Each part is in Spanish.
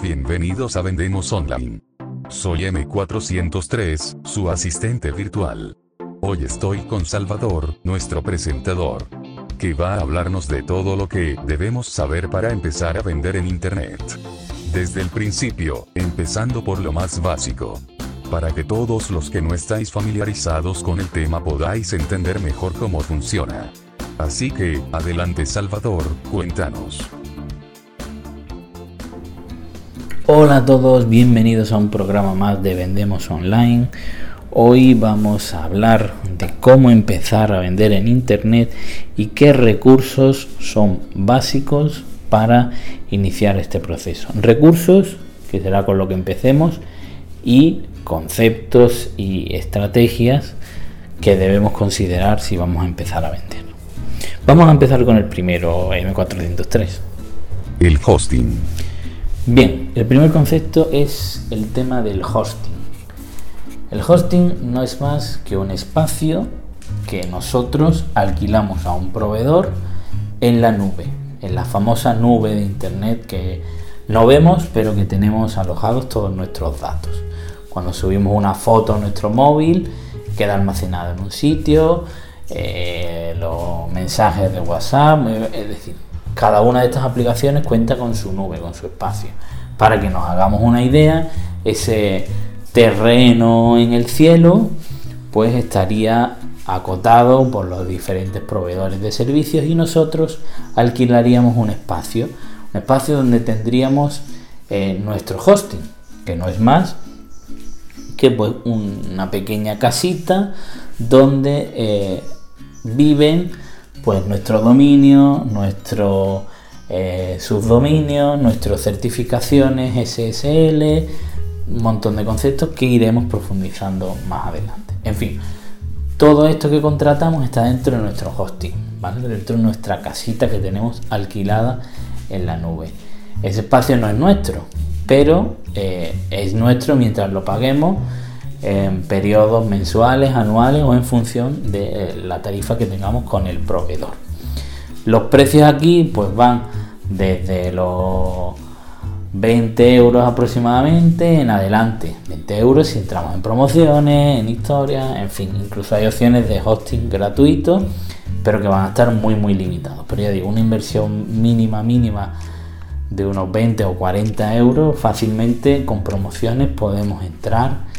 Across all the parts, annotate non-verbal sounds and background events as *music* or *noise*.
bienvenidos a Vendemos Online. Soy M403, su asistente virtual. Hoy estoy con Salvador, nuestro presentador, que va a hablarnos de todo lo que debemos saber para empezar a vender en Internet. Desde el principio, empezando por lo más básico. Para que todos los que no estáis familiarizados con el tema podáis entender mejor cómo funciona. Así que, adelante Salvador, cuéntanos. Hola a todos, bienvenidos a un programa más de Vendemos Online. Hoy vamos a hablar de cómo empezar a vender en Internet y qué recursos son básicos para iniciar este proceso. Recursos, que será con lo que empecemos, y conceptos y estrategias que debemos considerar si vamos a empezar a vender. Vamos a empezar con el primero, M403. El hosting. Bien, el primer concepto es el tema del hosting. El hosting no es más que un espacio que nosotros alquilamos a un proveedor en la nube, en la famosa nube de internet que no vemos pero que tenemos alojados todos nuestros datos. Cuando subimos una foto a nuestro móvil, queda almacenado en un sitio, eh, los mensajes de WhatsApp, eh, es decir, cada una de estas aplicaciones cuenta con su nube, con su espacio. Para que nos hagamos una idea, ese terreno en el cielo, pues estaría acotado por los diferentes proveedores de servicios y nosotros alquilaríamos un espacio, un espacio donde tendríamos eh, nuestro hosting, que no es más que pues una pequeña casita donde eh, viven pues nuestro dominio, nuestro eh, subdominio, nuestras certificaciones SSL, un montón de conceptos que iremos profundizando más adelante. En fin, todo esto que contratamos está dentro de nuestro hosting, ¿vale? dentro de nuestra casita que tenemos alquilada en la nube. Ese espacio no es nuestro, pero eh, es nuestro mientras lo paguemos en periodos mensuales, anuales o en función de eh, la tarifa que tengamos con el proveedor. Los precios aquí pues van desde los 20 euros aproximadamente en adelante. 20 euros si entramos en promociones, en historias, en fin, incluso hay opciones de hosting gratuito, pero que van a estar muy muy limitados. Pero ya digo, una inversión mínima mínima de unos 20 o 40 euros, fácilmente con promociones podemos entrar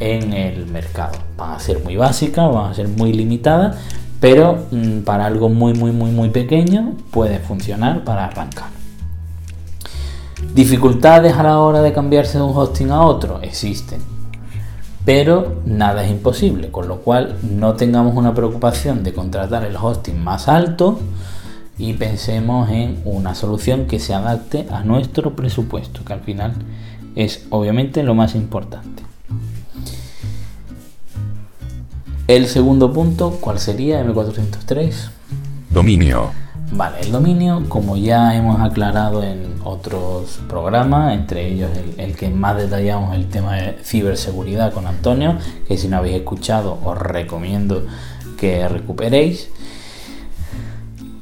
en el mercado. Van a ser muy básicas, van a ser muy limitadas, pero mm, para algo muy, muy, muy, muy pequeño puede funcionar para arrancar. Dificultades a la hora de cambiarse de un hosting a otro existen, pero nada es imposible, con lo cual no tengamos una preocupación de contratar el hosting más alto y pensemos en una solución que se adapte a nuestro presupuesto, que al final es obviamente lo más importante. El segundo punto, ¿cuál sería? M403. Dominio. Vale, el dominio, como ya hemos aclarado en otros programas, entre ellos el, que más detallamos el tema de ciberseguridad con Antonio, que si no habéis escuchado os recomiendo que recuperéis,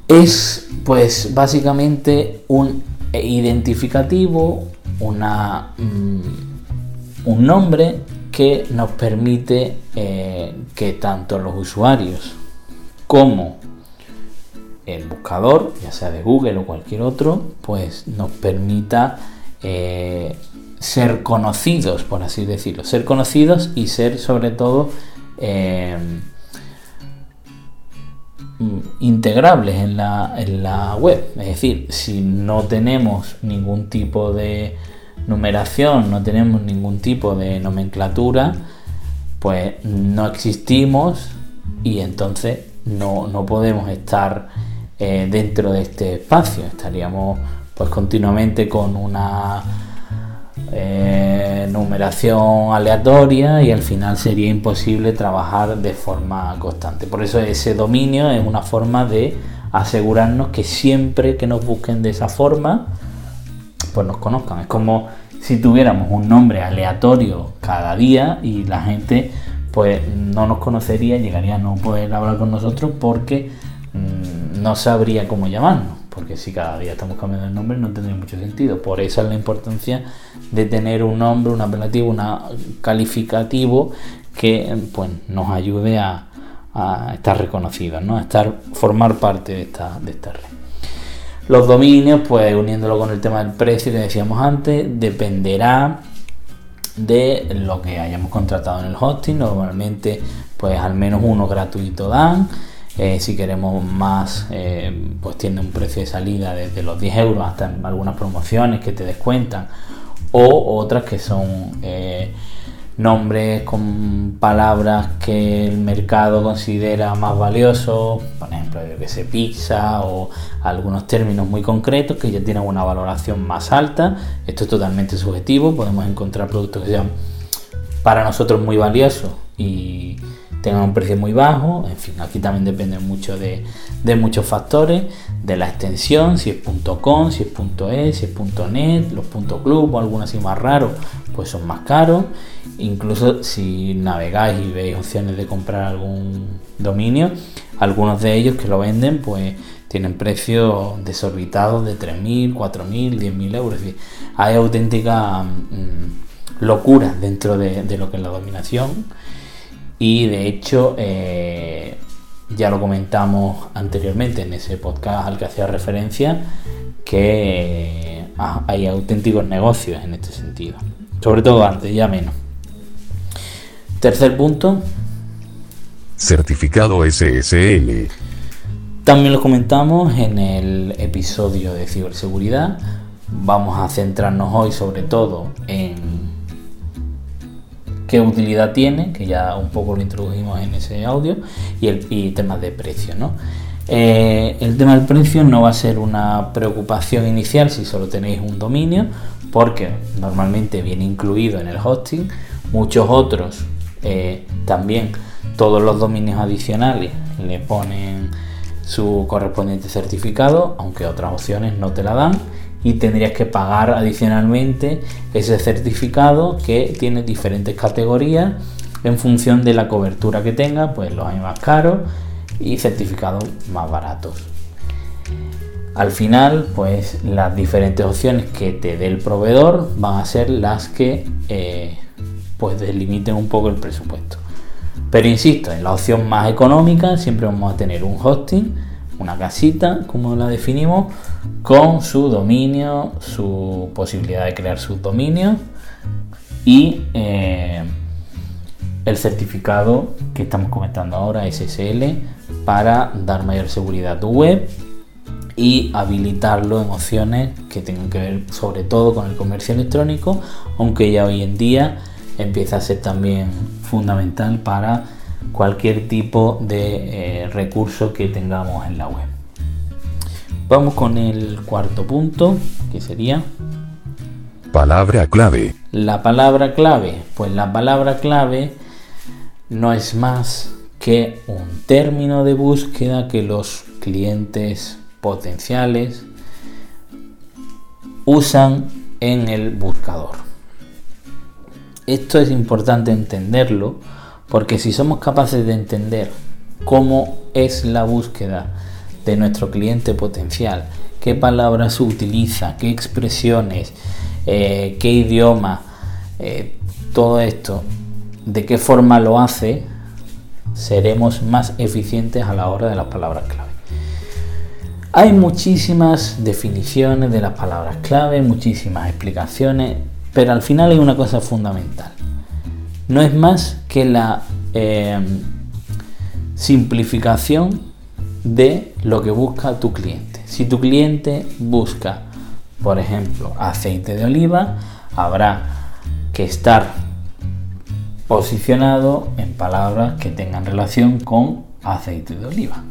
es pues básicamente un identificativo, una, mm, un nombre que nos permite eh, que tanto los usuarios como el buscador, ya sea de Google o cualquier otro, pues nos permita eh, ser conocidos, por así decirlo, ser conocidos y ser sobre todo eh, integrables en la, en la web. Es decir, si no tenemos ningún tipo de numeración, no tenemos ningún tipo de nomenclatura, pues no existimos y entonces no, podemos estar eh, dentro de este espacio. Estaríamos pues continuamente con una eh, numeración aleatoria y al final sería imposible trabajar de forma constante. Por eso ese dominio es una forma de asegurarnos que siempre que nos busquen de esa forma, pues nos conozcan. Es como si tuviéramos un nombre aleatorio cada día y la gente pues no nos conocería, llegaría a no poder hablar con nosotros porque mm, no sabría cómo llamarnos, porque si cada día estamos cambiando el nombre no tendría mucho sentido. Por eso es la importancia de tener un nombre, un apelativo, un calificativo que pues, nos ayude a, estar reconocidos, ¿no? a estar, formar parte de esta, de esta red. Los dominios, pues uniéndolo con el tema del precio que decíamos antes, dependerá de lo que hayamos contratado en el hosting. Normalmente, pues al menos uno gratuito dan. Eh, si queremos más, eh, pues tiene un precio de salida desde los 10 euros hasta algunas promociones que te descuentan o otras que son eh, nombres con palabras que el mercado considera más valiosos, por ejemplo, yo que sé, pizza o algunos términos muy concretos que ya tienen una valoración más alta. Esto es totalmente subjetivo, podemos encontrar productos que sean para nosotros muy valiosos y tengan un precio muy bajo. En fin, aquí también depende mucho de, muchos factores, de la extensión, si es .com, si es .es, si es .net, los .club o algunos así más raros, pues son más caros. Incluso si navegáis y veis opciones de comprar algún dominio, algunos de ellos que lo venden, pues tienen precios desorbitados de 3.000, 4.000, 10.000 euros. hay auténtica mm, locura dentro de, de lo que es la dominación y de hecho, eh, ya lo comentamos anteriormente en ese podcast al que hacía referencia, que ah, hay auténticos negocios en este sentido. Sobre todo antes, ya menos. Tercer punto. Certificado SSL. También lo comentamos en el episodio de ciberseguridad. Vamos a centrarnos hoy sobre todo en qué utilidad tiene, que ya un poco lo introdujimos en ese audio, y, el, temas de precio. ¿no? Eh, el tema del precio no va a ser una preocupación inicial si solo tenéis un dominio, porque normalmente viene incluido en el hosting. Muchos otros eh, también, todos los dominios adicionales le ponen su correspondiente certificado, aunque otras opciones no te la dan y tendrías que pagar adicionalmente ese certificado que tiene diferentes categorías en función de la cobertura que tenga, pues los hay más caros y certificados más baratos. Al final, pues las diferentes opciones que te dé el proveedor van a ser las que eh, pues delimiten un poco el presupuesto. Pero insisto, en la opción más económica siempre vamos a tener un hosting una casita, como la definimos, con su dominio, su posibilidad de crear subdominios y eh, el certificado que estamos comentando ahora, SSL, para dar mayor seguridad a tu web y habilitarlo en opciones que tengan que ver sobre todo con el comercio electrónico, aunque ya hoy en día empieza a ser también fundamental para cualquier tipo de eh, recurso que tengamos en la web. Vamos con el cuarto punto, que sería... Palabra clave. La palabra clave. Pues la palabra clave no es más que un término de búsqueda que los clientes potenciales usan en el buscador. Esto es importante entenderlo porque si somos capaces de entender cómo es la búsqueda de nuestro cliente potencial, qué palabras utiliza, qué expresiones, eh, qué idioma, eh, todo esto, de qué forma lo hace, seremos más eficientes a la hora de las palabras clave. Hay muchísimas definiciones de las palabras clave, muchísimas explicaciones, pero al final hay una cosa fundamental no es más que la eh, simplificación de lo que busca tu cliente. Si tu cliente busca, por ejemplo, aceite de oliva, habrá que estar posicionado en palabras que tengan relación con aceite de oliva.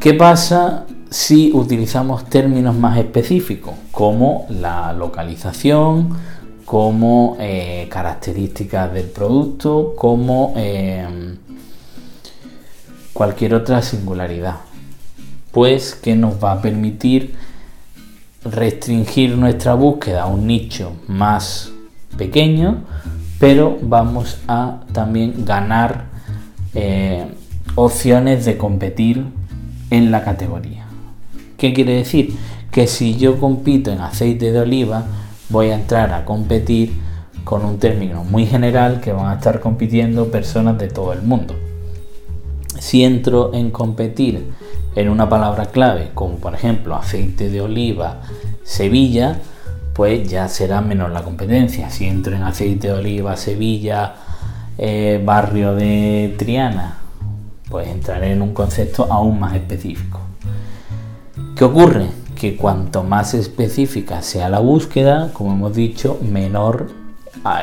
¿Qué pasa si utilizamos términos más específicos como la localización, como eh, características del producto, como eh, cualquier otra singularidad. Pues que nos va a permitir restringir nuestra búsqueda a un nicho más pequeño, pero vamos a también ganar eh, opciones de competir en la categoría. ¿Qué quiere decir? Que si yo compito en aceite de oliva, voy a entrar a competir con un término muy general que van a estar compitiendo personas de todo el mundo. Si entro en competir en una palabra clave, como por ejemplo aceite de oliva, Sevilla, pues ya será menos la competencia. Si entro en aceite de oliva, Sevilla, eh, barrio de Triana, pues entraré en un concepto aún más específico. ¿Qué ocurre? Que cuanto más específica sea la búsqueda, como hemos dicho, menor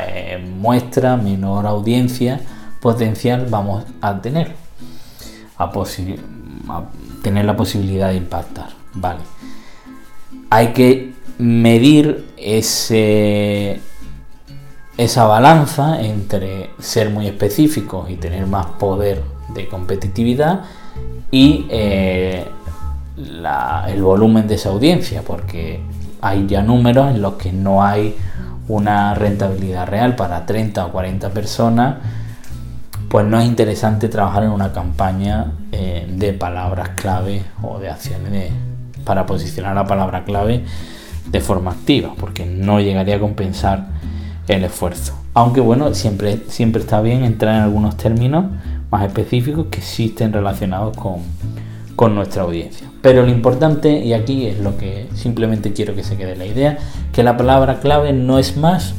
eh, muestra, menor audiencia potencial vamos a tener. A, tener la posibilidad de impactar. Vale. Hay que medir ese, esa balanza entre ser muy específicos y tener más poder de competitividad y eh, el volumen de esa audiencia, porque hay ya números en los que no hay una rentabilidad real para 30 o 40 personas, pues no es interesante trabajar en una campaña eh, de palabras clave o de acciones para posicionar la palabra clave de forma activa, porque no llegaría a compensar el esfuerzo. Aunque bueno, siempre, siempre está bien entrar en algunos términos más específicos que existen relacionados con, con nuestra audiencia. Pero lo importante, y aquí es lo que simplemente quiero que se quede la idea, que la palabra clave no es más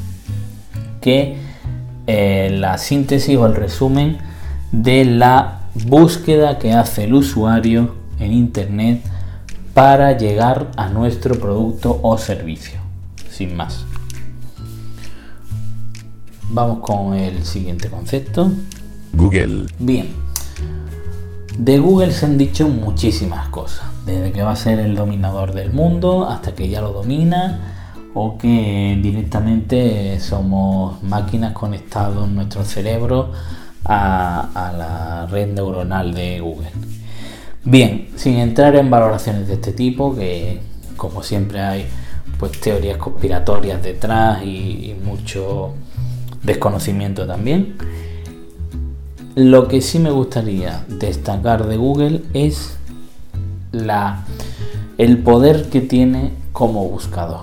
que eh, la síntesis o el resumen de la búsqueda que hace el usuario en Internet para llegar a nuestro producto o servicio. Sin más. Vamos con el siguiente concepto. Google. Bien. De Google se han dicho muchísimas cosas, desde que va a ser el dominador del mundo hasta que ya lo domina o que directamente somos máquinas conectadas en nuestro cerebro a, la red neuronal de Google. Bien, sin entrar en valoraciones de este tipo, que como siempre hay pues teorías conspiratorias detrás y mucho desconocimiento también. Lo que sí me gustaría destacar de Google es la, el poder que tiene como buscador.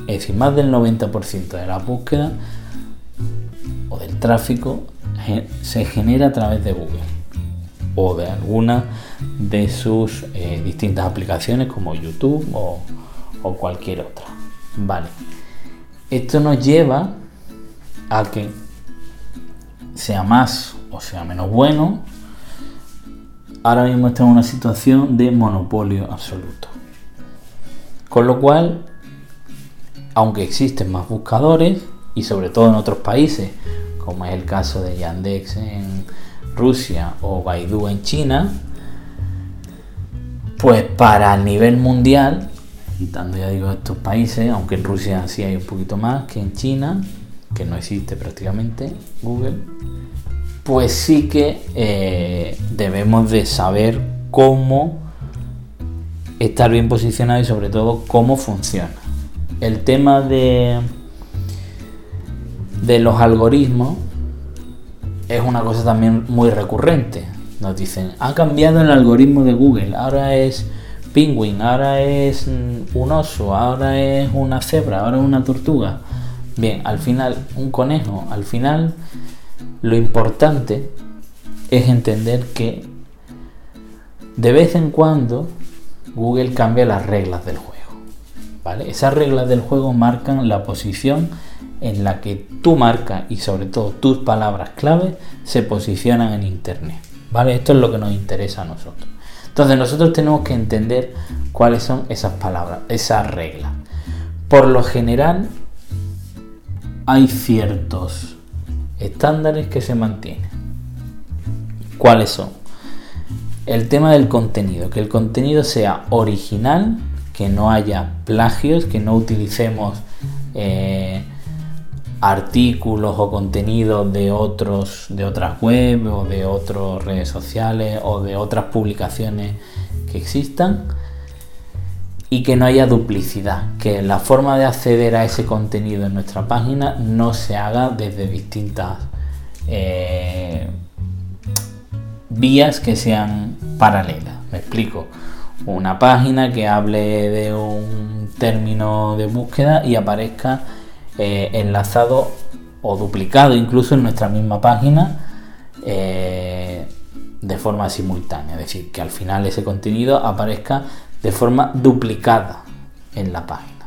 Es decir, más del 90% de la búsqueda o del tráfico se genera a través de Google o de alguna de sus eh, distintas aplicaciones como YouTube o, o cualquier otra. Vale. Esto nos lleva a que sea más o sea menos bueno, ahora mismo estamos en una situación de monopolio absoluto. Con lo cual, aunque existen más buscadores, y sobre todo en otros países, como es el caso de Yandex en Rusia o Baidu en China, pues para el nivel mundial, quitando ya digo estos países, aunque en Rusia sí hay un poquito más que en China, que no existe prácticamente Google, pues sí que eh, debemos de saber cómo estar bien posicionado y sobre todo cómo funciona. El tema de, de los algoritmos es una cosa también muy recurrente. Nos dicen, ha cambiado el algoritmo de Google, ahora es Penguin, ahora es un oso, ahora es una cebra, ahora es una tortuga. Bien, al final, un conejo, al final lo importante es entender que de vez en cuando Google cambia las reglas del juego. ¿vale? Esas reglas del juego marcan la posición en la que tu marca y sobre todo tus palabras clave se posicionan en Internet. ¿vale? Esto es lo que nos interesa a nosotros. Entonces nosotros tenemos que entender cuáles son esas palabras, esas reglas. Por lo general hay ciertos estándares que se mantienen. ¿Cuáles son? El tema del contenido, que el contenido sea original, que no haya plagios, que no utilicemos eh, artículos o contenidos de otros de otras web o de otras redes sociales o de otras publicaciones que existan y que no haya duplicidad, que la forma de acceder a ese contenido en nuestra página no se haga desde distintas eh, vías que sean paralelas. Me explico. una página que hable de un término de búsqueda y aparezca eh, enlazado o duplicado incluso en nuestra misma página eh, de forma simultánea. Es decir, que al final ese contenido aparezca de forma duplicada en la página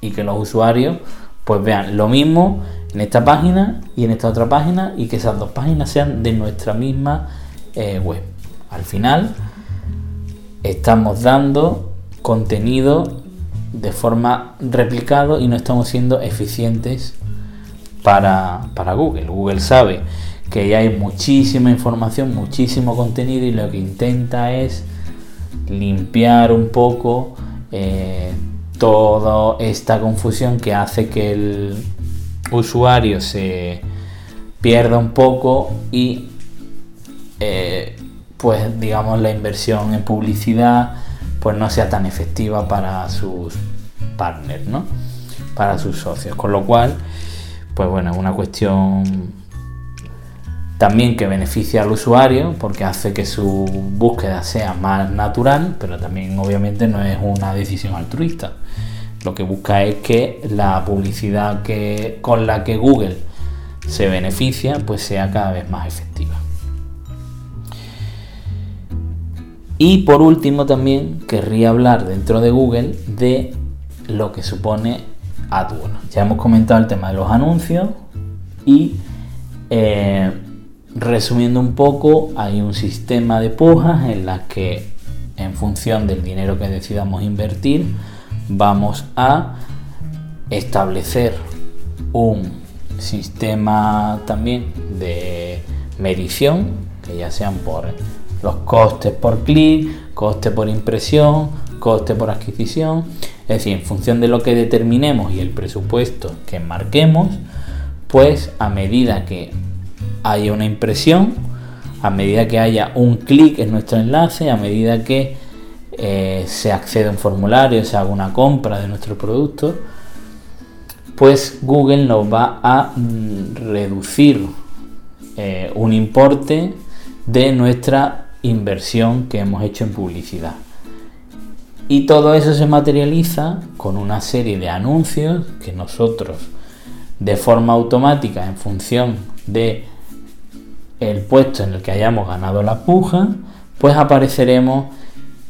y que los usuarios pues vean lo mismo en esta página y en esta otra página y que esas dos páginas sean de nuestra misma eh, web. Al final estamos dando contenido de forma replicado y no estamos siendo eficientes para, Google. Google sabe que hay muchísima información, muchísimo contenido y lo que intenta es limpiar un poco eh, toda esta confusión que hace que el usuario se pierda un poco y eh, pues digamos la inversión en publicidad pues no sea tan efectiva para sus partners, ¿no? Para sus socios. Con lo cual, pues bueno, es una cuestión también que beneficia al usuario porque hace que su búsqueda sea más natural, pero también obviamente no es una decisión altruista. Lo que busca es que la publicidad que, con la que Google se beneficia pues sea cada vez más efectiva. Y por último también querría hablar dentro de Google de lo que supone AdWords. Ya hemos comentado el tema de los anuncios y eh, resumiendo un poco hay un sistema de pujas en las que en función del dinero que decidamos invertir vamos a establecer un sistema también de medición que ya sean por los costes por clic, coste por impresión, coste por adquisición. Es decir, en función de lo que determinemos y el presupuesto que marquemos, pues a medida que haya una impresión, a medida que haya un clic en nuestro enlace, a medida que eh, se accede a un formulario, se haga una compra de nuestro producto, pues Google nos va a mm, reducir eh, un importe de nuestra inversión que hemos hecho en publicidad. Y todo eso se materializa con una serie de anuncios que nosotros de forma automática en función de el puesto en el que hayamos ganado la puja, pues apareceremos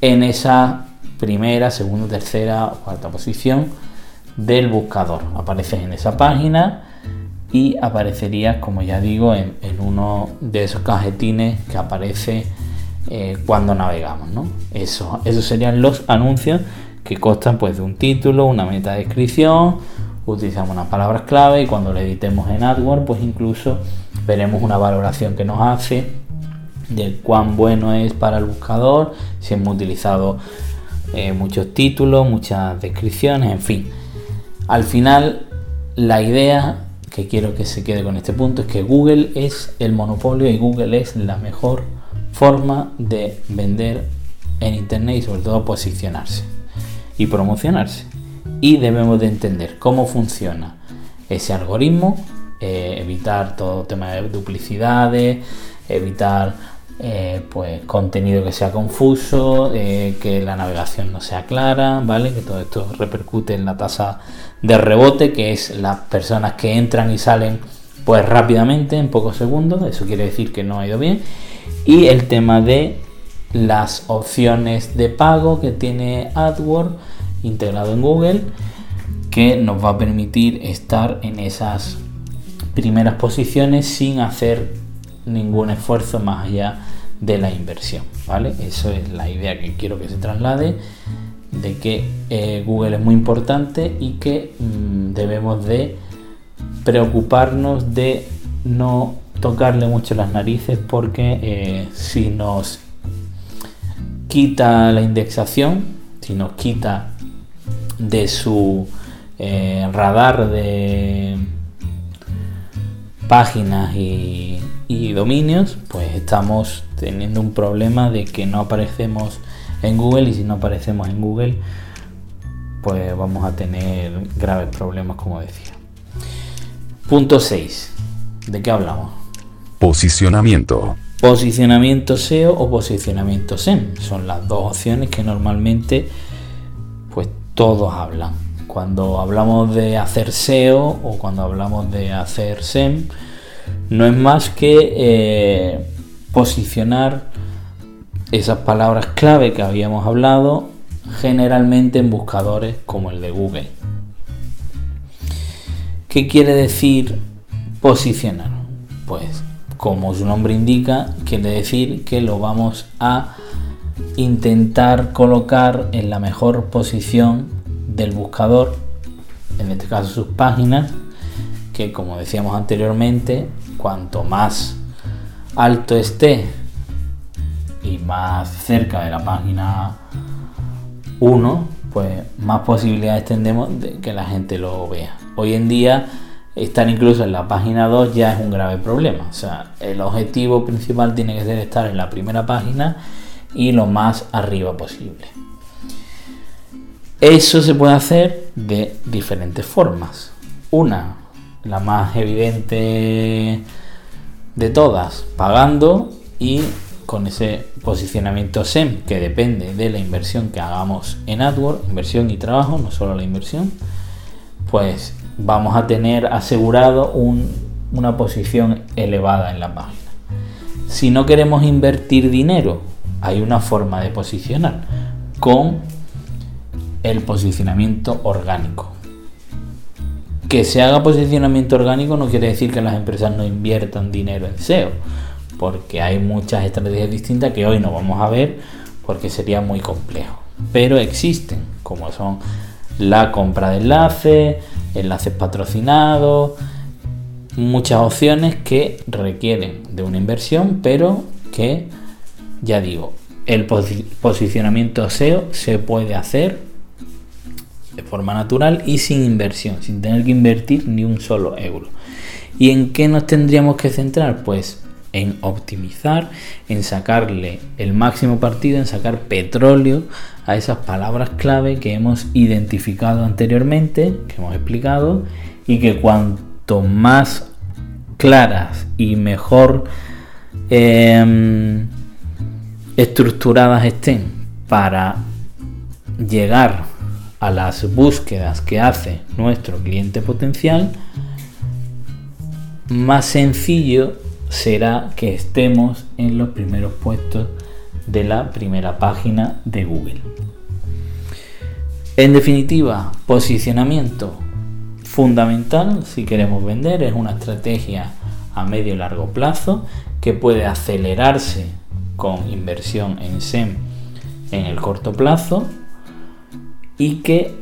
en esa primera, segunda, tercera o cuarta posición del buscador. Apareces en esa página y aparecerías, como ya digo, en, uno de esos cajetines que aparece eh, cuando navegamos. ¿no? Eso, esos serían los anuncios que constan pues, de un título, una meta descripción, utilizamos unas palabras clave y cuando lo editemos en AdWords, pues incluso veremos una valoración que nos hace de cuán bueno es para el buscador, si hemos utilizado eh, muchos títulos, muchas descripciones, en fin. Al final, la idea que quiero que se quede con este punto es que Google es el monopolio y Google es la mejor forma de vender en Internet y sobre todo posicionarse y promocionarse. Y debemos de entender cómo funciona ese algoritmo, eh, evitar todo tema de duplicidades, evitar eh, pues contenido que sea confuso, eh, que la navegación no sea clara, ¿vale? Que todo esto repercute en la tasa de rebote, que es las personas que entran y salen pues rápidamente, en pocos segundos, eso quiere decir que no ha ido bien y el tema de las opciones de pago que tiene AdWords integrado en Google que nos va a permitir estar en esas primeras posiciones sin hacer ningún esfuerzo más allá de la inversión vale eso es la idea que quiero que se traslade de que eh, Google es muy importante y que mm, debemos de preocuparnos de no tocarle mucho las narices porque eh, si nos quita la indexación, si nos quita de su eh, radar de páginas y, y, dominios, pues estamos teniendo un problema de que no aparecemos en Google y si no aparecemos en Google, pues vamos a tener graves problemas, como decía. Punto 6. ¿De qué hablamos? Posicionamiento. posicionamiento SEO o posicionamiento SEM. Son las dos opciones que normalmente pues todos hablan. Cuando hablamos de hacer SEO o cuando hablamos de hacer SEM, no es más que eh, posicionar esas palabras clave que habíamos hablado generalmente en buscadores como el de Google. ¿Qué quiere decir posicionar? Pues como su nombre indica, quiere decir que lo vamos a intentar colocar en la mejor posición del buscador, en este caso sus páginas, que como decíamos anteriormente, cuanto más alto esté y más cerca de la página 1, pues más posibilidades tendremos de que la gente lo vea. Hoy en día estar incluso en la página 2 ya es un grave problema. O sea, el objetivo principal tiene que ser estar en la primera página y lo más arriba posible. Eso se puede hacer de diferentes formas. Una, la más evidente de todas, pagando y con ese posicionamiento SEM que depende de la inversión que hagamos en AdWords, inversión y trabajo, no solo la inversión, pues vamos a tener asegurado una posición elevada en la página. Si no queremos invertir dinero, hay una forma de posicionar con el posicionamiento orgánico. Que se haga posicionamiento orgánico no quiere decir que las empresas no inviertan dinero en SEO, porque hay muchas estrategias distintas que hoy no vamos a ver porque sería muy complejo. Pero existen, como son la compra de enlaces, enlaces patrocinados, muchas opciones que requieren de una inversión, pero que, ya digo, el posicionamiento SEO se puede hacer de forma natural y sin inversión, sin tener que invertir ni un solo euro. ¿Y en qué nos tendríamos que centrar? Pues en optimizar, en sacarle el máximo partido, en sacar petróleo a esas palabras clave que hemos identificado anteriormente, que hemos explicado, y que cuanto más claras y mejor em, estructuradas estén para llegar a las búsquedas que hace nuestro cliente potencial, más sencillo será que estemos en los primeros puestos de la primera página de Google. En definitiva, posicionamiento fundamental si queremos vender es una estrategia a medio y largo plazo que puede acelerarse con inversión en SEM en el corto plazo y que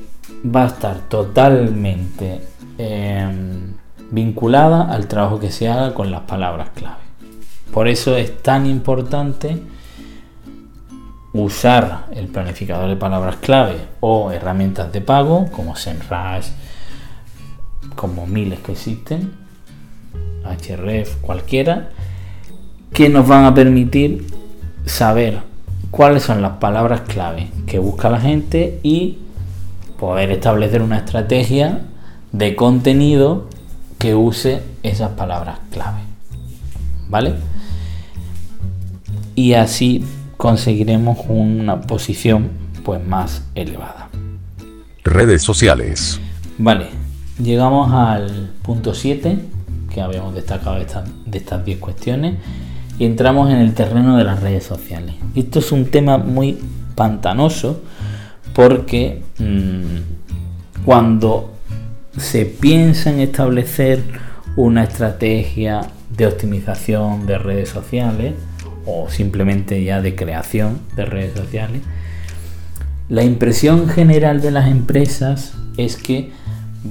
va a estar totalmente em, vinculada al trabajo que se haga con las palabras clave. Por eso es tan importante usar el planificador de palabras clave o herramientas de pago como SEMrush, como miles que existen, HRF, cualquiera, que nos van a permitir saber cuáles son las palabras clave que busca la gente y poder establecer una estrategia de contenido que use esas palabras clave. ¿Vale? Y así conseguiremos una posición pues más elevada. Redes sociales. Vale, llegamos al punto 7 que habíamos destacado de estas 10 cuestiones y entramos en el terreno de las redes sociales. Esto es un tema muy pantanoso porque mmm, cuando se piensa en establecer una estrategia de optimización de redes sociales o simplemente ya de creación de redes sociales, la impresión general de las empresas es que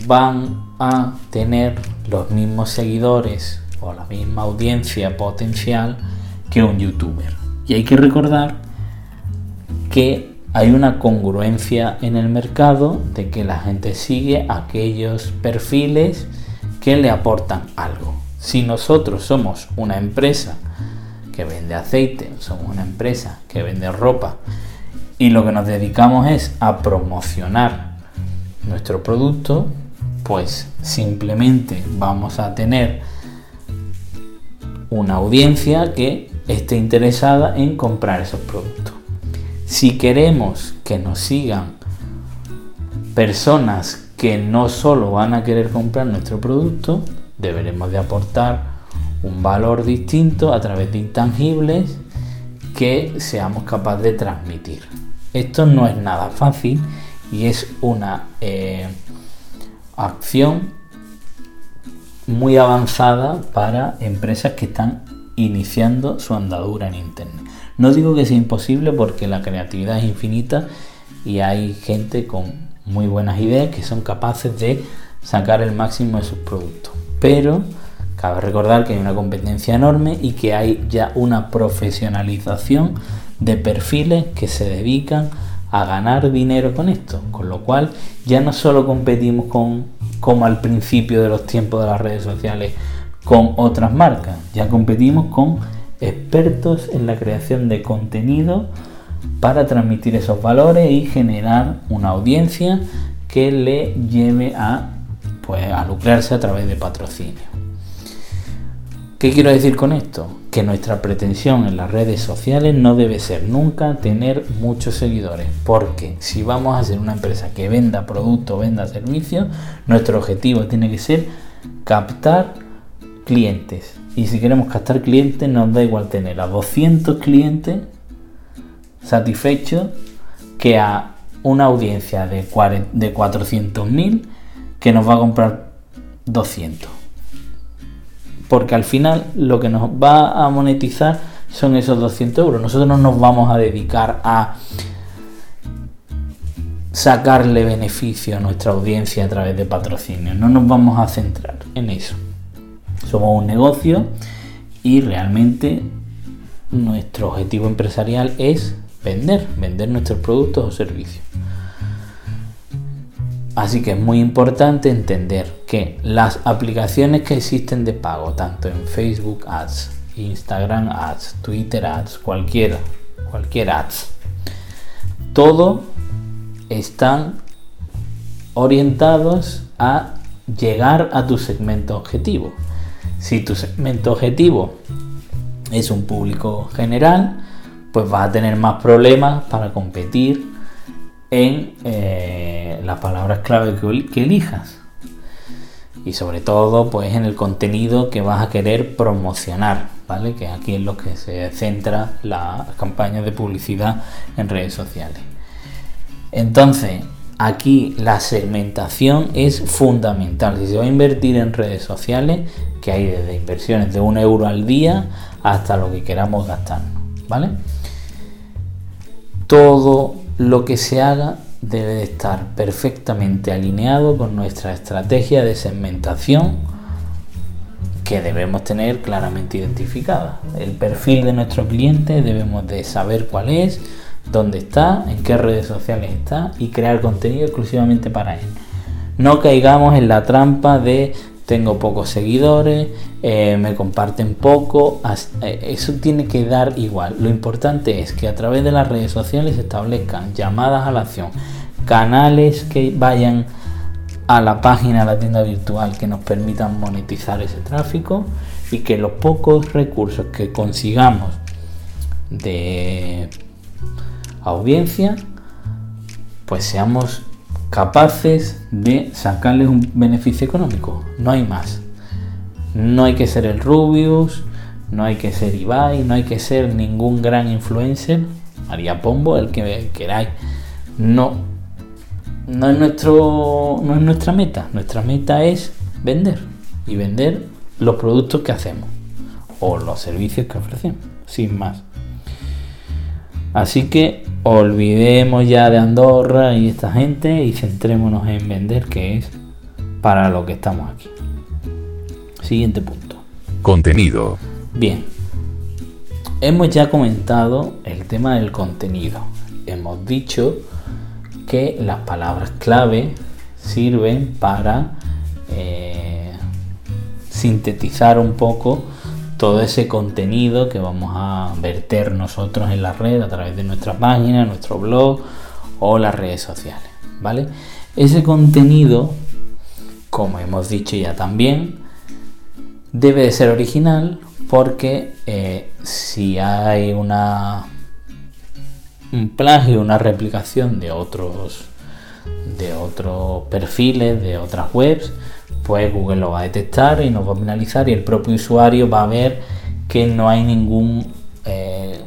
van a tener los mismos seguidores o la misma audiencia potencial que un youtuber. Y hay que recordar que hay una congruencia en el mercado de que la gente sigue aquellos perfiles que le aportan algo. Si nosotros somos una empresa que vende aceite, somos una empresa que vende ropa y lo que nos dedicamos es a promocionar nuestro producto, pues simplemente vamos a tener una audiencia que esté interesada en comprar esos productos. Si queremos que nos sigan personas que no solo van a querer comprar nuestro producto, deberemos de aportar un valor distinto a través de intangibles que seamos capaces de transmitir. Esto no es nada fácil y es una eh, acción muy avanzada para empresas que están iniciando su andadura en Internet. No digo que sea imposible porque la creatividad es infinita y hay gente con muy buenas ideas que son capaces de sacar el máximo de sus productos. Pero cabe recordar que hay una competencia enorme y que hay ya una profesionalización de perfiles que se dedican a ganar dinero con esto. Con lo cual ya no solo competimos con, como al principio de los tiempos de las redes sociales, con otras marcas, ya competimos con expertos en la creación de contenido para transmitir esos valores y generar una audiencia que le lleve a, pues, a lucrarse a través de patrocinio. ¿Qué quiero decir con esto? Que nuestra pretensión en las redes sociales no debe ser nunca tener muchos seguidores, porque si vamos a ser una empresa que venda productos, venda servicios, nuestro objetivo tiene que ser captar clientes. Y si queremos captar clientes, nos da igual tener a 200 clientes satisfecho que a una audiencia de, de 400.000 que nos va a comprar 200. Porque al final lo que nos va a monetizar son esos 200 euros. Nosotros no nos vamos a dedicar a sacarle beneficio a nuestra audiencia a través de patrocinio. No nos vamos a centrar en eso. Somos un negocio y realmente nuestro objetivo empresarial es vender, vender nuestros productos o servicios. Así que es muy importante entender que las aplicaciones que existen de pago, tanto en Facebook Ads, Instagram Ads, Twitter Ads, cualquiera, cualquier Ads, todo están orientados a llegar a tu segmento objetivo. Si tu segmento objetivo es un público general, pues vas a tener más problemas para competir en eh, las palabras clave que, elijas. Y sobre todo, pues en el contenido que vas a querer promocionar, ¿vale? Que aquí es lo que se centra la campaña de publicidad en redes sociales. Entonces, aquí la segmentación es fundamental. Si se va a invertir en redes sociales, que hay desde inversiones de un euro al día hasta lo que queramos gastar, ¿vale? todo lo que se haga debe de estar perfectamente alineado con nuestra estrategia de segmentación que debemos tener claramente identificada. El perfil de nuestro cliente debemos de saber cuál es, dónde está, en qué redes sociales está y crear contenido exclusivamente para él. No caigamos en la trampa de tengo pocos seguidores, eh, me comparten poco, eh, eso tiene que dar igual. Lo importante es que a través de las redes sociales se establezcan llamadas a la acción, canales que vayan a la página, a la tienda virtual que nos permitan monetizar ese tráfico y que los pocos recursos que consigamos de audiencia pues seamos capaces de sacarles un beneficio económico. No hay más. No hay que ser el Rubius, no hay que ser Ibai, no hay que ser ningún gran influencer, María Pombo, el que queráis. No, no es, nuestro, no es nuestra meta. Nuestra meta es vender y vender los productos que hacemos o los servicios que ofrecemos, sin más. Así que olvidemos ya de Andorra y esta gente y centrémonos en vender, que es para lo que estamos aquí. Siguiente punto. Contenido. Bien. Hemos ya comentado el tema del contenido. Hemos dicho que las palabras clave sirven para eh, sintetizar un poco todo ese contenido que vamos a verter nosotros en la red a través de nuestra página, nuestro blog o las redes sociales, ¿vale? Ese contenido, como hemos dicho ya también, debe de ser original porque eh, si hay una un plagio, una replicación de otros de otros perfiles, de otras webs, pues Google lo va a detectar y nos va a penalizar y el propio usuario va a ver que no hay ningún eh,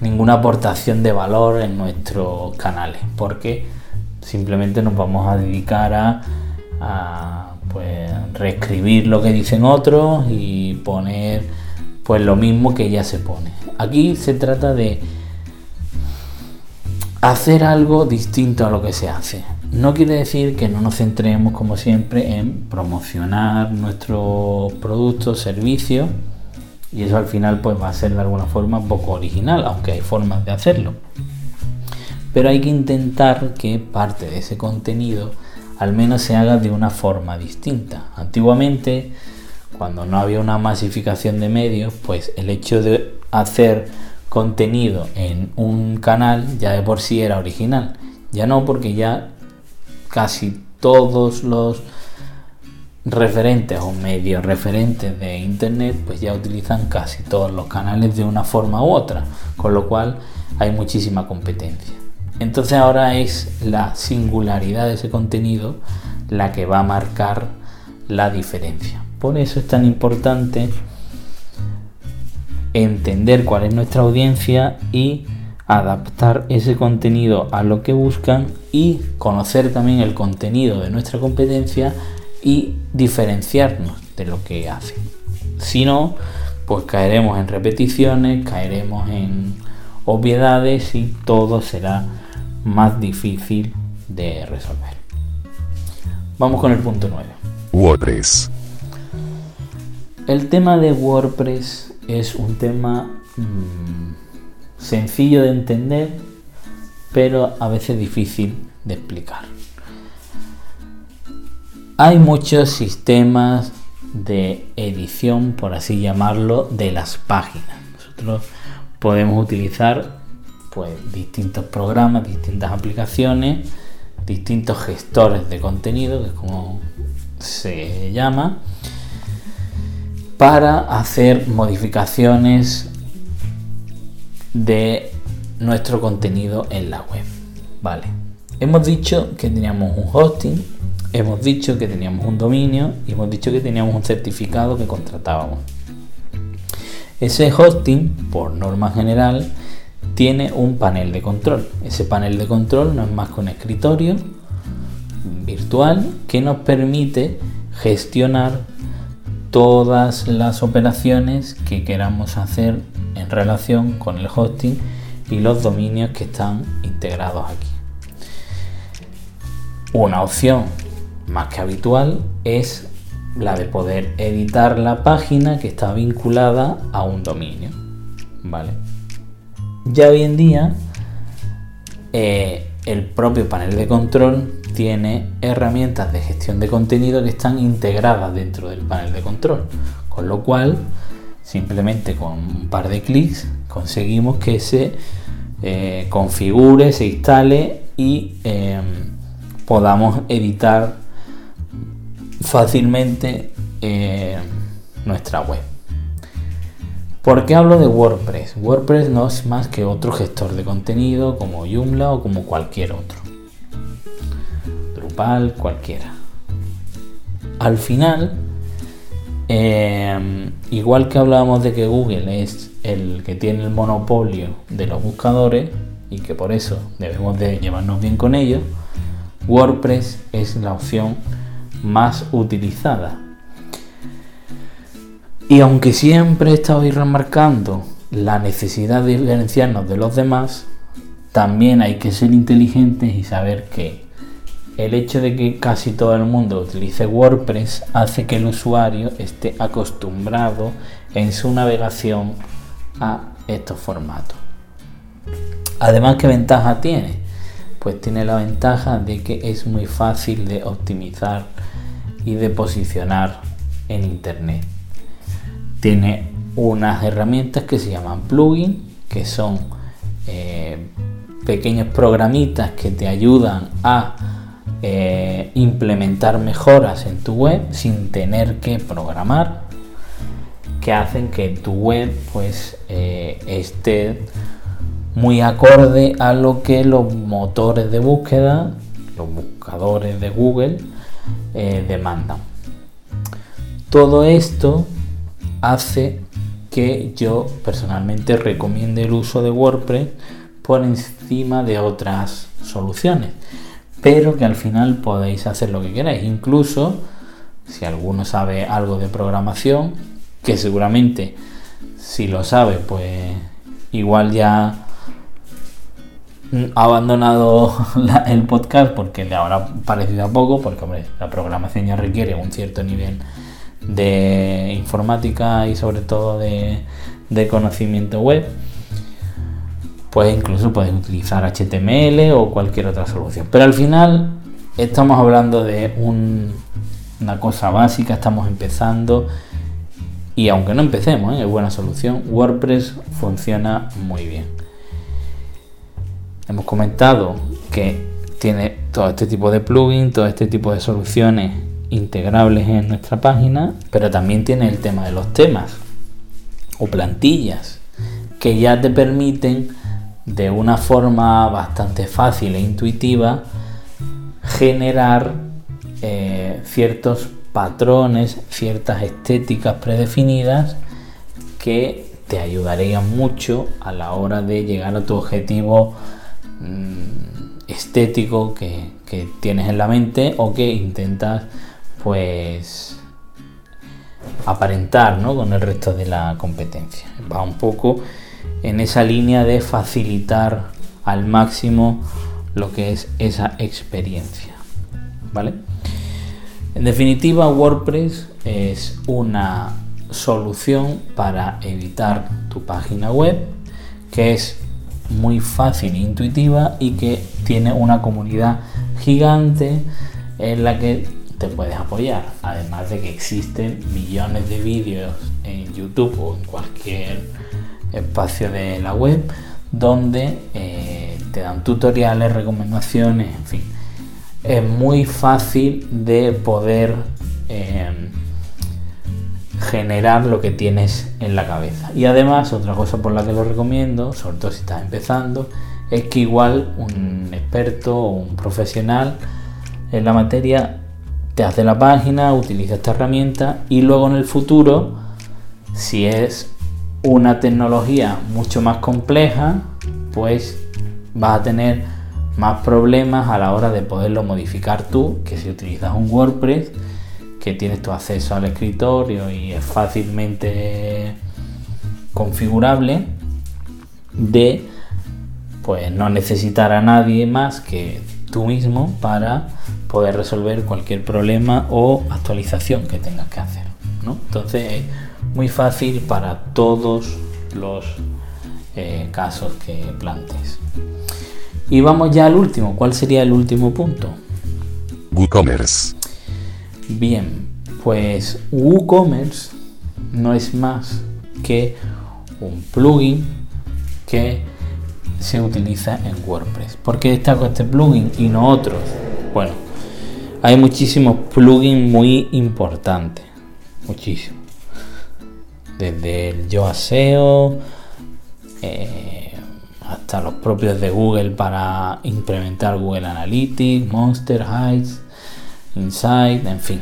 ninguna aportación de valor en nuestros canales porque simplemente nos vamos a dedicar a, a pues, reescribir lo que dicen otros y poner pues lo mismo que ya se pone aquí se trata de hacer algo distinto a lo que se hace. No quiere decir que no nos centremos, como siempre, en promocionar nuestros productos, servicios, y eso al final pues va a ser de alguna forma poco original, aunque hay formas de hacerlo. Pero hay que intentar que parte de ese contenido al menos se haga de una forma distinta. Antiguamente, cuando no había una masificación de medios, pues el hecho de hacer contenido en un canal ya de por sí era original. Ya no porque ya casi todos los referentes o medios referentes de internet pues ya utilizan casi todos los canales de una forma u otra, con lo cual hay muchísima competencia. Entonces ahora es la singularidad de ese contenido la que va a marcar la diferencia. Por eso es tan importante entender cuál es nuestra audiencia y adaptar ese contenido a lo que buscan y conocer también el contenido de nuestra competencia y diferenciarnos de lo que hacen. Si no, pues caeremos en repeticiones, caeremos en obviedades y todo será más difícil de resolver. Vamos con el punto 9. WordPress. El tema de WordPress es un tema mm, sencillo de entender, pero a veces difícil de explicar. Hay muchos sistemas de edición, por así llamarlo, de las páginas. Nosotros podemos utilizar pues, distintos programas, distintas aplicaciones, distintos gestores de contenido, que es como se llama, para hacer modificaciones de nuestro contenido en la web. Vale. Hemos dicho que teníamos un hosting, hemos dicho que teníamos un dominio y hemos dicho que teníamos un certificado que contratábamos. Ese hosting, por norma general, tiene un panel de control. Ese panel de control no es más que un escritorio virtual que nos permite gestionar todas las operaciones que queramos hacer en relación con el hosting y los dominios que están integrados aquí. Una opción más que habitual es la de poder editar la página que está vinculada a un dominio. ¿Vale? Ya hoy en día eh, el propio panel de control tiene herramientas de gestión de contenido que están integradas dentro del panel de control. Con lo cual, simplemente con un par de clics conseguimos que se eh, configure, se instale y em, podamos editar fácilmente eh, nuestra web. ¿Por qué hablo de WordPress? WordPress no es más que otro gestor de contenido como Joomla o como cualquier otro cualquiera. Al final, em, igual que hablábamos de que Google es el que tiene el monopolio de los buscadores y que por eso debemos de llevarnos bien con ellos, WordPress es la opción más utilizada. Y aunque siempre he estado remarcando la necesidad de diferenciarnos de los demás, también hay que ser inteligentes y saber que el hecho de que casi todo el mundo utilice WordPress hace que el usuario esté acostumbrado en su navegación a estos formatos. Además, ¿qué ventaja tiene? Pues tiene la ventaja de que es muy fácil de optimizar y de posicionar en Internet. Tiene unas herramientas que se llaman plugins, que son eh, pequeños programitas que te ayudan a eh, implementar mejoras en tu web sin tener que programar. que hacen que tu web pues eh, esté muy acorde a lo que los motores de búsqueda, los buscadores de Google eh, demandan. Todo esto hace que yo personalmente recomiende el uso de WordPress por encima de otras soluciones, pero que al final podéis hacer lo que queráis. Incluso si alguno sabe algo de programación, que seguramente si lo sabe, pues igual ya ha abandonado *laughs* el podcast porque le habrá parecido a poco, porque hombre, la programación ya requiere un cierto nivel de informática y sobre todo de, conocimiento web. Pues incluso puedes utilizar HTML o cualquier otra solución. Pero al final estamos hablando de una cosa básica, estamos empezando. Y aunque no empecemos, ¿eh? es buena solución. WordPress funciona muy bien. Hemos comentado que tiene todo este tipo de plugins, todo este tipo de soluciones integrables en nuestra página, pero también tiene el tema de los temas o plantillas que ya te permiten de una forma bastante fácil e intuitiva generar eh, ciertos patrones, ciertas estéticas predefinidas que te ayudarían mucho a la hora de llegar a tu objetivo Mm, estético que, tienes en la mente o que intentas pues aparentar con el resto de la competencia. Va un poco en esa línea de facilitar al máximo lo que es esa experiencia. ¿Vale? En definitiva, WordPress es una solución para editar tu página web que es muy fácil e intuitiva y que tiene una comunidad gigante en la que te puedes apoyar. Además de que existen millones de vídeos en YouTube o en cualquier espacio de la web donde eh, te dan tutoriales, recomendaciones, en fin. Es muy fácil de poder eh, generar lo que tienes en la cabeza. Y además, otra cosa por la que lo recomiendo, sobre todo si estás empezando, es que igual un experto o un profesional en la materia te hace la página, utiliza esta herramienta y luego en el futuro, si es una tecnología mucho más compleja, pues vas a tener más problemas a la hora de poderlo modificar tú que si utilizas un WordPress que tienes tu acceso al escritorio y es fácilmente configurable de pues no necesitar a nadie más que tú mismo para poder resolver cualquier problema o actualización que tengas que hacer entonces es muy fácil para todos los eh, casos que plantes y vamos ya al último ¿cuál sería el último punto? WooCommerce Bien, pues WooCommerce no es más que un plugin que se utiliza en WordPress. ¿Por qué destaco este plugin y no otros? Bueno, hay muchísimos plugins muy importantes. Muchísimos. Desde el Yoaseo eh, hasta los propios de Google para implementar Google Analytics, Monster Heights Insight, en fin.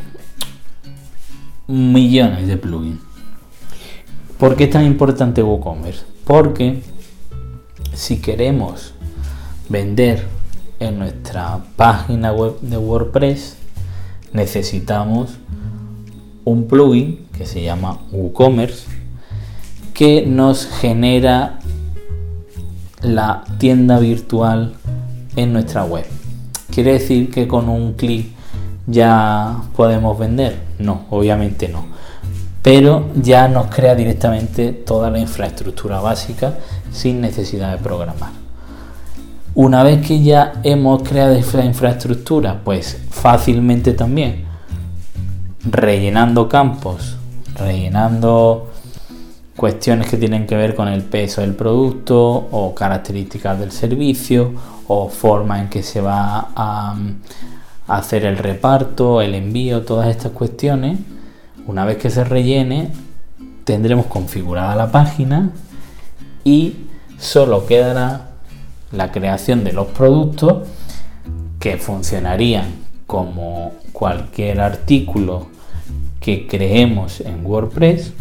Millones de plugins. ¿Por qué es tan importante WooCommerce? Porque si queremos vender en nuestra página web de WordPress, necesitamos un plugin que se llama WooCommerce que nos genera la tienda virtual en nuestra web. Quiere decir que con un clic ya podemos vender? No, obviamente no. Pero ya nos crea directamente toda la infraestructura básica sin necesidad de programar. Una vez que ya hemos creado esa infraestructura, pues fácilmente también rellenando campos, rellenando cuestiones que tienen que ver con el peso del producto o características del servicio o forma en que se va a, hacer el reparto, el envío, todas estas cuestiones, una vez que se rellene, tendremos configurada la página y solo quedará la creación de los productos que funcionarían como cualquier artículo que creemos en WordPress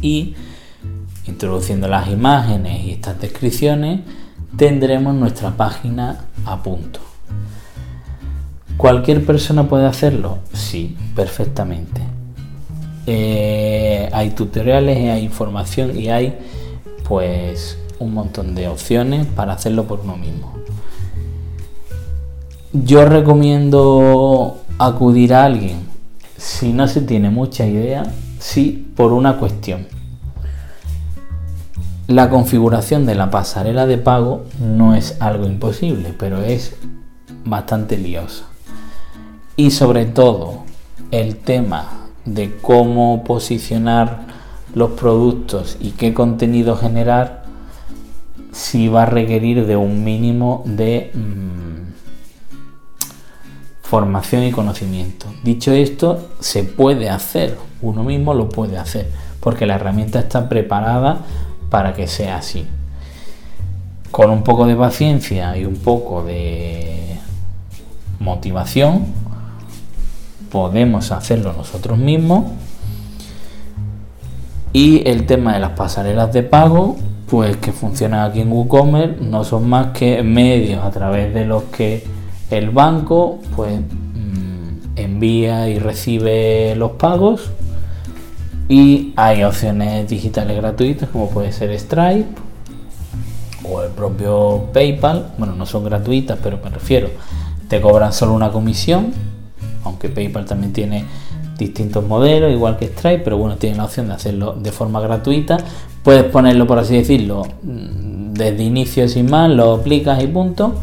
y introduciendo las imágenes y estas descripciones tendremos nuestra página a punto. ¿Cualquier persona puede hacerlo? Sí, perfectamente. Eh, hay tutoriales, hay información y hay pues un montón de opciones para hacerlo por uno mismo. Yo recomiendo acudir a alguien si no se tiene mucha idea, sí por una cuestión. La configuración de la pasarela de pago no es algo imposible, pero es bastante liosa. Y sobre todo el tema de cómo posicionar los productos y qué contenido generar, si va a requerir de un mínimo de mm, formación y conocimiento. Dicho esto, se puede hacer, uno mismo lo puede hacer, porque la herramienta está preparada para que sea así. Con un poco de paciencia y un poco de motivación, podemos hacerlo nosotros mismos. Y el tema de las pasarelas de pago, pues que funcionan aquí en WooCommerce, no son más que medios a través de los que el banco pues mm, envía y recibe los pagos y hay opciones digitales gratuitas como puede ser Stripe o el propio PayPal. Bueno, no son gratuitas, pero me refiero, te cobran solo una comisión, aunque PayPal también tiene distintos modelos, igual que Stripe, pero bueno, tiene la opción de hacerlo de forma gratuita. Puedes ponerlo, por así decirlo, mm, desde inicio sin más, lo aplicas y punto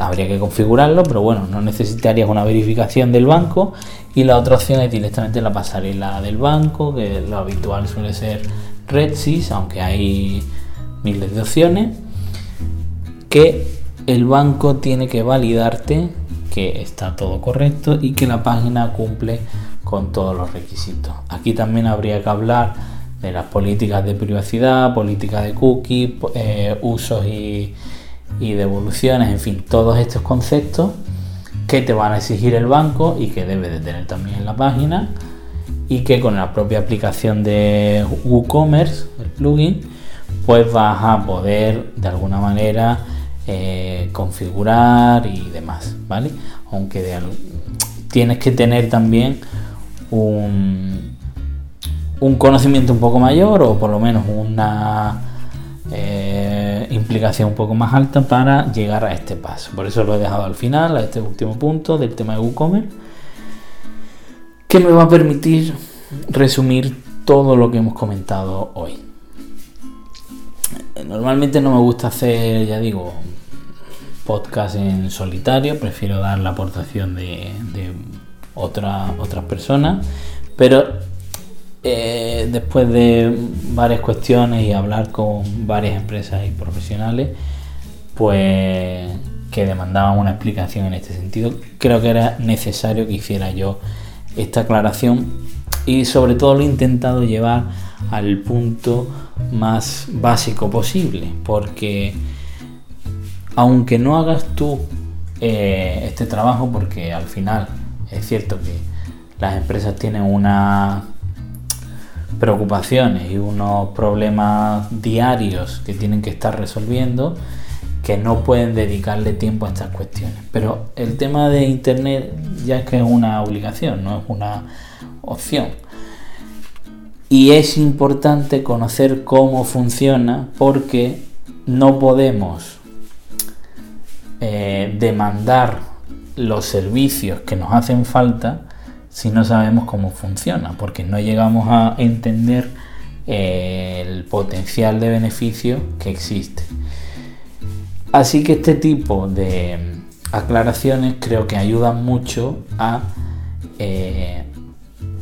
habría que configurarlo, pero bueno, no necesitarías una verificación del banco. Y la otra opción es directamente la pasarela del banco, que lo habitual suele ser RedSys, aunque hay miles de opciones, que el banco tiene que validarte que está todo correcto y que la página cumple con todos los requisitos. Aquí también habría que hablar de las políticas de privacidad, políticas de cookies, eh, usos y y devoluciones, en fin, todos estos conceptos que te van a exigir el banco y que debe de tener también en la página y que con la propia aplicación de WooCommerce, el plugin, pues vas a poder de alguna manera eh, configurar y demás, ¿vale? Aunque tienes que tener también un, un conocimiento un poco mayor o por lo menos una eh, implicación un poco más alta para llegar a este paso. Por eso lo he dejado al final, a este último punto del tema de WooCommerce, que me va a permitir resumir todo lo que hemos comentado hoy. Normalmente no me gusta hacer, ya digo, podcast en solitario, prefiero dar la aportación de, de otras personas, pero eh, después de varias cuestiones y hablar con varias empresas y profesionales, pues que demandaban una explicación en este sentido, creo que era necesario que hiciera yo esta aclaración y sobre todo lo he intentado llevar al punto más básico posible, porque aunque no hagas tú eh, este trabajo, porque al final es cierto que las empresas tienen una preocupaciones y unos problemas diarios que tienen que estar resolviendo que no pueden dedicarle tiempo a estas cuestiones. Pero el tema de Internet ya es que es una obligación, no es una opción. Y es importante conocer cómo funciona porque no podemos eh, demandar los servicios que nos hacen falta si no sabemos cómo funciona, porque no llegamos a entender eh, el potencial de beneficio que existe. Así que este tipo de aclaraciones creo que ayudan mucho a eh,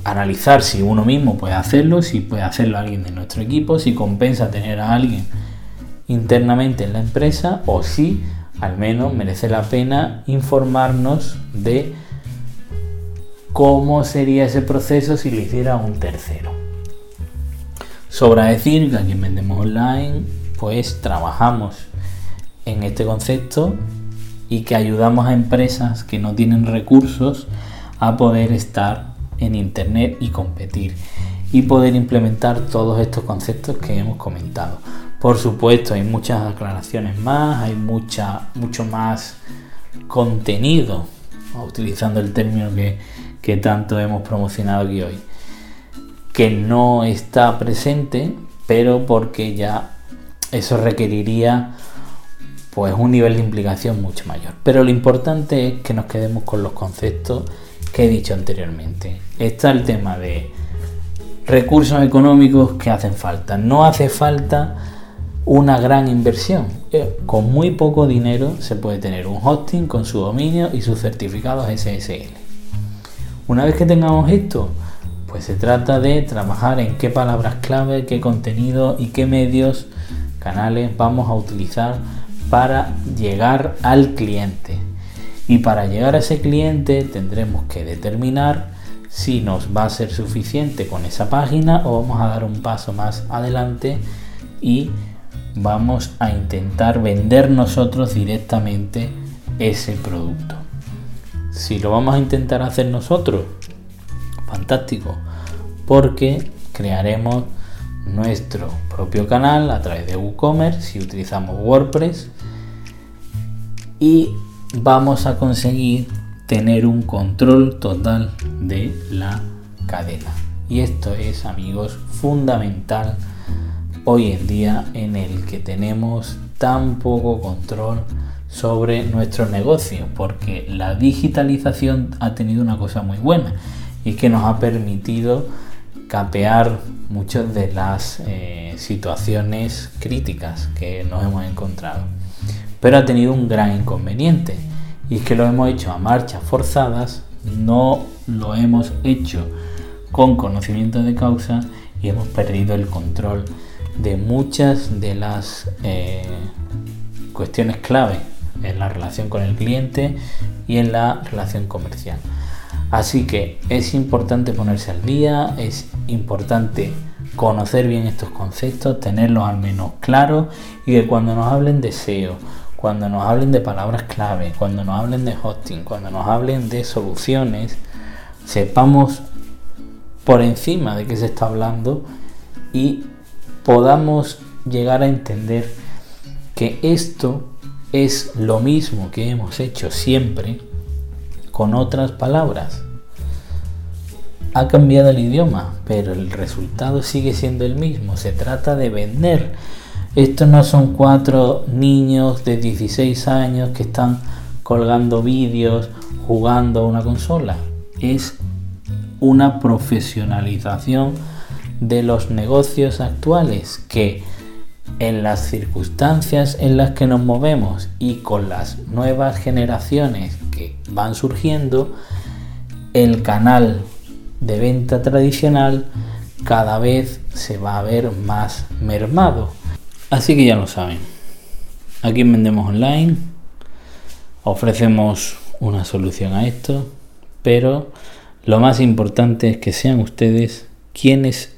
analizar si uno mismo puede hacerlo, si puede hacerlo alguien de nuestro equipo, si compensa tener a alguien internamente en la empresa o si al menos merece la pena informarnos de cómo sería ese proceso si lo hiciera un tercero. Sobra decir que aquí en Vendemos Online pues trabajamos en este concepto y que ayudamos a empresas que no tienen recursos a poder estar en Internet y competir y poder implementar todos estos conceptos que hemos comentado. Por supuesto, hay muchas aclaraciones más, hay mucha, mucho más contenido, utilizando el término que, que tanto hemos promocionado aquí hoy, que no está presente, pero porque ya eso requeriría pues un nivel de implicación mucho mayor. Pero lo importante es que nos quedemos con los conceptos que he dicho anteriormente. Está el tema de recursos económicos que hacen falta. No hace falta una gran inversión. Eh, con muy poco dinero se puede tener un hosting con su dominio y sus certificados SSL. Una vez que tengamos esto, pues se trata de trabajar en qué palabras clave, qué contenido y qué medios, canales vamos a utilizar para llegar al cliente. Y para llegar a ese cliente tendremos que determinar si nos va a ser suficiente con esa página o vamos a dar un paso más adelante y vamos a intentar vender nosotros directamente ese producto. Si lo vamos a intentar hacer nosotros, fantástico, porque crearemos nuestro propio canal a través de WooCommerce si utilizamos WordPress y vamos a conseguir tener un control total de la cadena. Y esto es, amigos, fundamental hoy en día en el que tenemos tan poco control sobre nuestro negocio, porque la digitalización ha tenido una cosa muy buena y que nos ha permitido capear muchas de las eh, situaciones críticas que nos hemos encontrado. Pero ha tenido un gran inconveniente y es que lo hemos hecho a marchas forzadas, no lo hemos hecho con conocimiento de causa y hemos perdido el control de muchas de las eh, cuestiones clave en la relación con el cliente y en la relación comercial. Así que es importante ponerse al día, es importante conocer bien estos conceptos, tenerlos al menos claros y que cuando nos hablen de SEO, cuando nos hablen de palabras clave, cuando nos hablen de hosting, cuando nos hablen de soluciones, sepamos por encima de qué se está hablando y podamos llegar a entender que esto es lo mismo que hemos hecho siempre con otras palabras. Ha cambiado el idioma, pero el resultado sigue siendo el mismo. Se trata de vender estos no son cuatro niños de 16 años que están colgando vídeos, jugando a una consola. Es una profesionalización de los negocios actuales que en las circunstancias en las que nos movemos y con las nuevas generaciones que van surgiendo, el canal de venta tradicional cada vez se va a ver más mermado Así que ya lo saben. Aquí en Vendemos Online ofrecemos una solución a esto, pero lo más importante es que sean ustedes quienes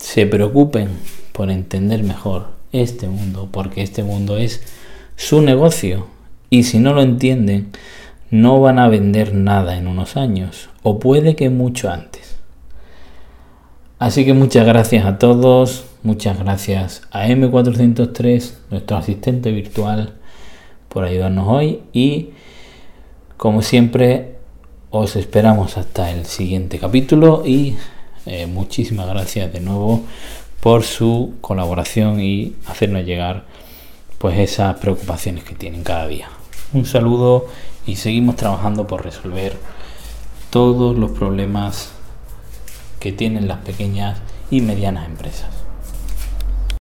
se preocupen por entender mejor este mundo, porque este mundo es su negocio y si no lo entienden, no van a vender nada en unos años, o puede que mucho antes. Así que muchas gracias a todos, Muchas gracias a M403, nuestro asistente virtual, por ayudarnos hoy y como siempre os esperamos hasta el siguiente capítulo y eh, muchísimas gracias de nuevo por su colaboración y hacernos llegar pues esas preocupaciones que tienen cada día. Un saludo y seguimos trabajando por resolver todos los problemas que tienen las pequeñas y medianas empresas.